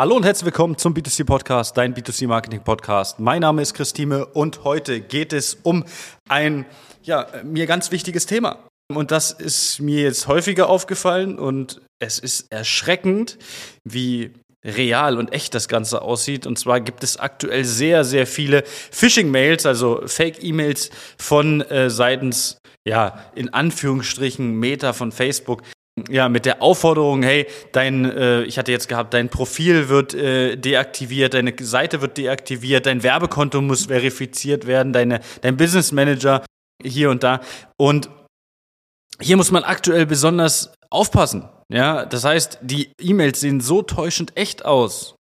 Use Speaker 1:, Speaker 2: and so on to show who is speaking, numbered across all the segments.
Speaker 1: Hallo und herzlich willkommen zum B2C Podcast, dein B2C Marketing Podcast. Mein Name ist Christine und heute geht es um ein ja, mir ganz wichtiges Thema. Und das ist mir jetzt häufiger aufgefallen und es ist erschreckend, wie real und echt das Ganze aussieht. Und zwar gibt es aktuell sehr, sehr viele Phishing-Mails, also Fake-E-Mails von äh, seitens, ja, in Anführungsstrichen Meta von Facebook, ja, mit der Aufforderung, hey, dein, äh, ich hatte jetzt gehabt, dein Profil wird äh, deaktiviert, deine Seite wird deaktiviert, dein Werbekonto muss verifiziert werden, deine, dein Business Manager hier und da. Und hier muss man aktuell besonders aufpassen. Ja, das heißt, die E-Mails sehen so täuschend echt aus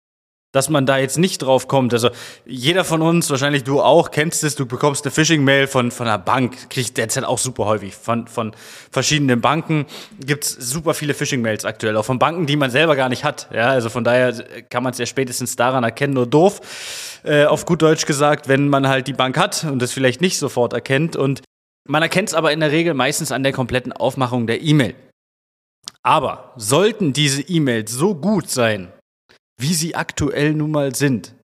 Speaker 1: dass man da jetzt nicht drauf kommt. Also jeder von uns, wahrscheinlich du auch, kennst es, du bekommst eine Phishing-Mail von, von einer Bank, kriegt derzeit auch super häufig. Von, von verschiedenen Banken gibt's super viele Phishing-Mails aktuell, auch von Banken, die man selber gar nicht hat. Ja, also von daher kann man es ja spätestens daran erkennen, nur doof, äh, auf gut Deutsch gesagt, wenn man halt die Bank hat und das vielleicht nicht sofort erkennt. Und man erkennt es aber in der Regel meistens an der kompletten Aufmachung der E-Mail. Aber sollten diese E-Mails so gut sein, wie sie aktuell nun mal sind.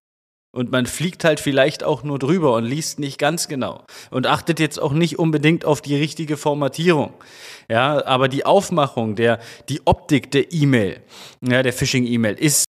Speaker 1: Und man fliegt halt vielleicht auch nur drüber und liest nicht ganz genau und achtet jetzt auch nicht unbedingt auf die richtige Formatierung. Ja, aber die Aufmachung, der, die Optik der E-Mail, ja, der Phishing-E-Mail ist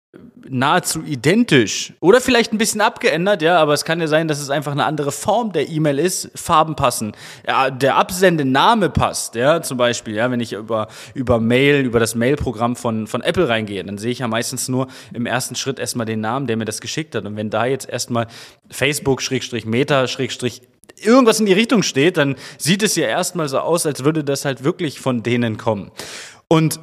Speaker 1: nahezu identisch oder vielleicht ein bisschen abgeändert, ja, aber es kann ja sein, dass es einfach eine andere Form der E-Mail ist, Farben passen, ja, der Absendename passt, ja, zum Beispiel, ja, wenn ich über, über Mail, über das Mail-Programm von, von Apple reingehe, dann sehe ich ja meistens nur im ersten Schritt erstmal den Namen, der mir das geschickt hat und wenn da jetzt erstmal Facebook, Schrägstrich, Meta, Schrägstrich, irgendwas in die Richtung steht, dann sieht es ja erstmal so aus, als würde das halt wirklich von denen kommen. Und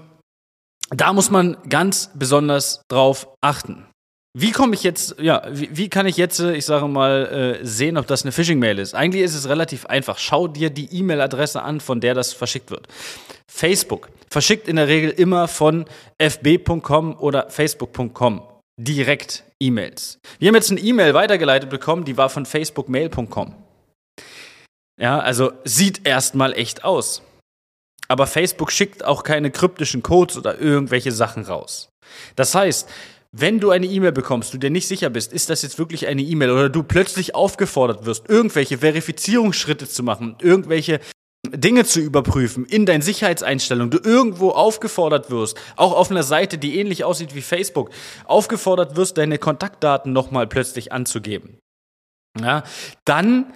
Speaker 1: da muss man ganz besonders drauf achten. Wie komme ich jetzt, ja, wie, wie, kann ich jetzt, ich sage mal, äh, sehen, ob das eine Phishing-Mail ist? Eigentlich ist es relativ einfach. Schau dir die E-Mail-Adresse an, von der das verschickt wird. Facebook verschickt in der Regel immer von fb.com oder facebook.com direkt E-Mails. Wir haben jetzt eine E-Mail weitergeleitet bekommen, die war von facebookmail.com. Ja, also sieht erstmal echt aus. Aber Facebook schickt auch keine kryptischen Codes oder irgendwelche Sachen raus. Das heißt, wenn du eine E-Mail bekommst, du dir nicht sicher bist, ist das jetzt wirklich eine E-Mail oder du plötzlich aufgefordert wirst, irgendwelche Verifizierungsschritte zu machen, irgendwelche Dinge zu überprüfen in deinen Sicherheitseinstellungen, du irgendwo aufgefordert wirst, auch auf einer Seite, die ähnlich aussieht wie Facebook, aufgefordert wirst, deine Kontaktdaten nochmal plötzlich anzugeben. Ja, dann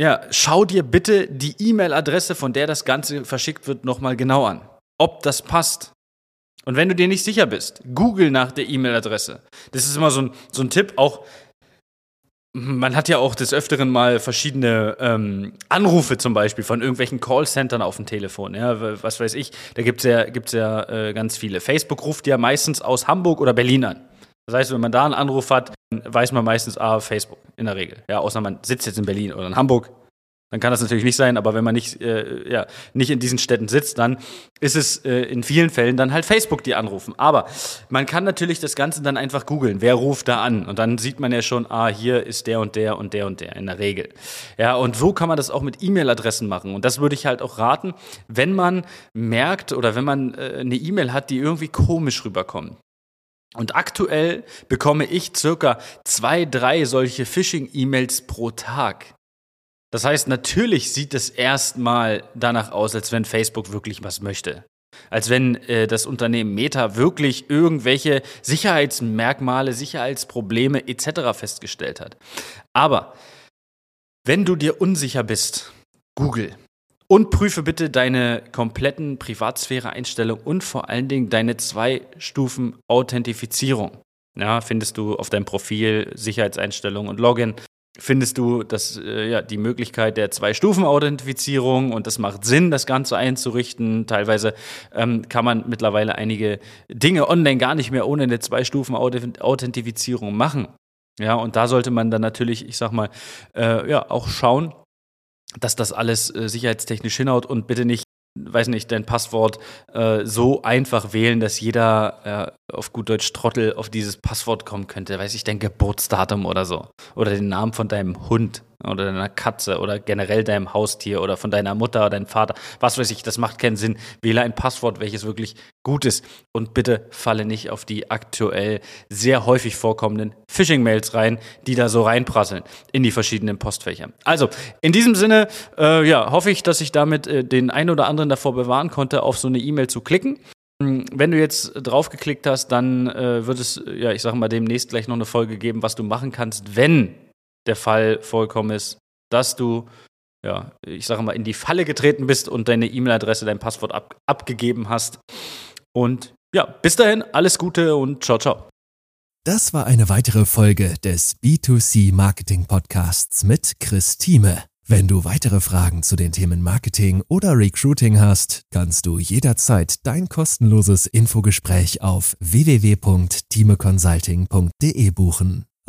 Speaker 1: ja, schau dir bitte die E-Mail-Adresse, von der das Ganze verschickt wird, nochmal genau an. Ob das passt. Und wenn du dir nicht sicher bist, google nach der E-Mail-Adresse. Das ist immer so ein, so ein Tipp, auch man hat ja auch des Öfteren mal verschiedene ähm, Anrufe zum Beispiel von irgendwelchen Callcentern auf dem Telefon. Ja, was weiß ich, da gibt es ja, gibt's ja äh, ganz viele. Facebook ruft ja meistens aus Hamburg oder Berlin an. Das heißt, wenn man da einen Anruf hat, weiß man meistens, ah, Facebook in der Regel. Ja, außer man sitzt jetzt in Berlin oder in Hamburg, dann kann das natürlich nicht sein, aber wenn man nicht, äh, ja, nicht in diesen Städten sitzt, dann ist es äh, in vielen Fällen dann halt Facebook, die anrufen. Aber man kann natürlich das Ganze dann einfach googeln. Wer ruft da an? Und dann sieht man ja schon, ah, hier ist der und der und der und der in der Regel. Ja, und so kann man das auch mit E-Mail-Adressen machen. Und das würde ich halt auch raten, wenn man merkt oder wenn man äh, eine E-Mail hat, die irgendwie komisch rüberkommt. Und aktuell bekomme ich circa zwei, drei solche Phishing-E-Mails pro Tag. Das heißt, natürlich sieht es erstmal danach aus, als wenn Facebook wirklich was möchte. Als wenn äh, das Unternehmen Meta wirklich irgendwelche Sicherheitsmerkmale, Sicherheitsprobleme etc. festgestellt hat. Aber wenn du dir unsicher bist, Google. Und prüfe bitte deine kompletten Privatsphäre-Einstellungen und vor allen Dingen deine zwei Stufen Authentifizierung. Ja, findest du auf deinem Profil Sicherheitseinstellungen und Login findest du dass, äh, ja, die Möglichkeit der Zwei-Stufen-Authentifizierung und das macht Sinn, das Ganze einzurichten. Teilweise ähm, kann man mittlerweile einige Dinge online gar nicht mehr ohne eine Zwei-Stufen-Authentifizierung machen. Ja, und da sollte man dann natürlich, ich sag mal, äh, ja, auch schauen, dass das alles äh, sicherheitstechnisch hinhaut und bitte nicht weiß nicht, dein Passwort äh, so einfach wählen, dass jeder äh, auf gut Deutsch Trottel auf dieses Passwort kommen könnte. Weiß ich, dein Geburtsdatum oder so. Oder den Namen von deinem Hund. Oder deiner Katze oder generell deinem Haustier oder von deiner Mutter oder deinem Vater, was weiß ich, das macht keinen Sinn. Wähle ein Passwort, welches wirklich gut ist und bitte falle nicht auf die aktuell sehr häufig vorkommenden Phishing-Mails rein, die da so reinprasseln in die verschiedenen Postfächer. Also, in diesem Sinne, äh, ja, hoffe ich, dass ich damit äh, den einen oder anderen davor bewahren konnte, auf so eine E-Mail zu klicken. Hm, wenn du jetzt draufgeklickt hast, dann äh, wird es, ja, ich sag mal, demnächst gleich noch eine Folge geben, was du machen kannst, wenn der Fall vollkommen ist, dass du, ja, ich sage mal, in die Falle getreten bist und deine E-Mail-Adresse, dein Passwort ab abgegeben hast. Und ja, bis dahin, alles Gute und ciao, ciao.
Speaker 2: Das war eine weitere Folge des B2C Marketing Podcasts mit Chris Thieme. Wenn du weitere Fragen zu den Themen Marketing oder Recruiting hast, kannst du jederzeit dein kostenloses Infogespräch auf www.timeconsulting.de buchen.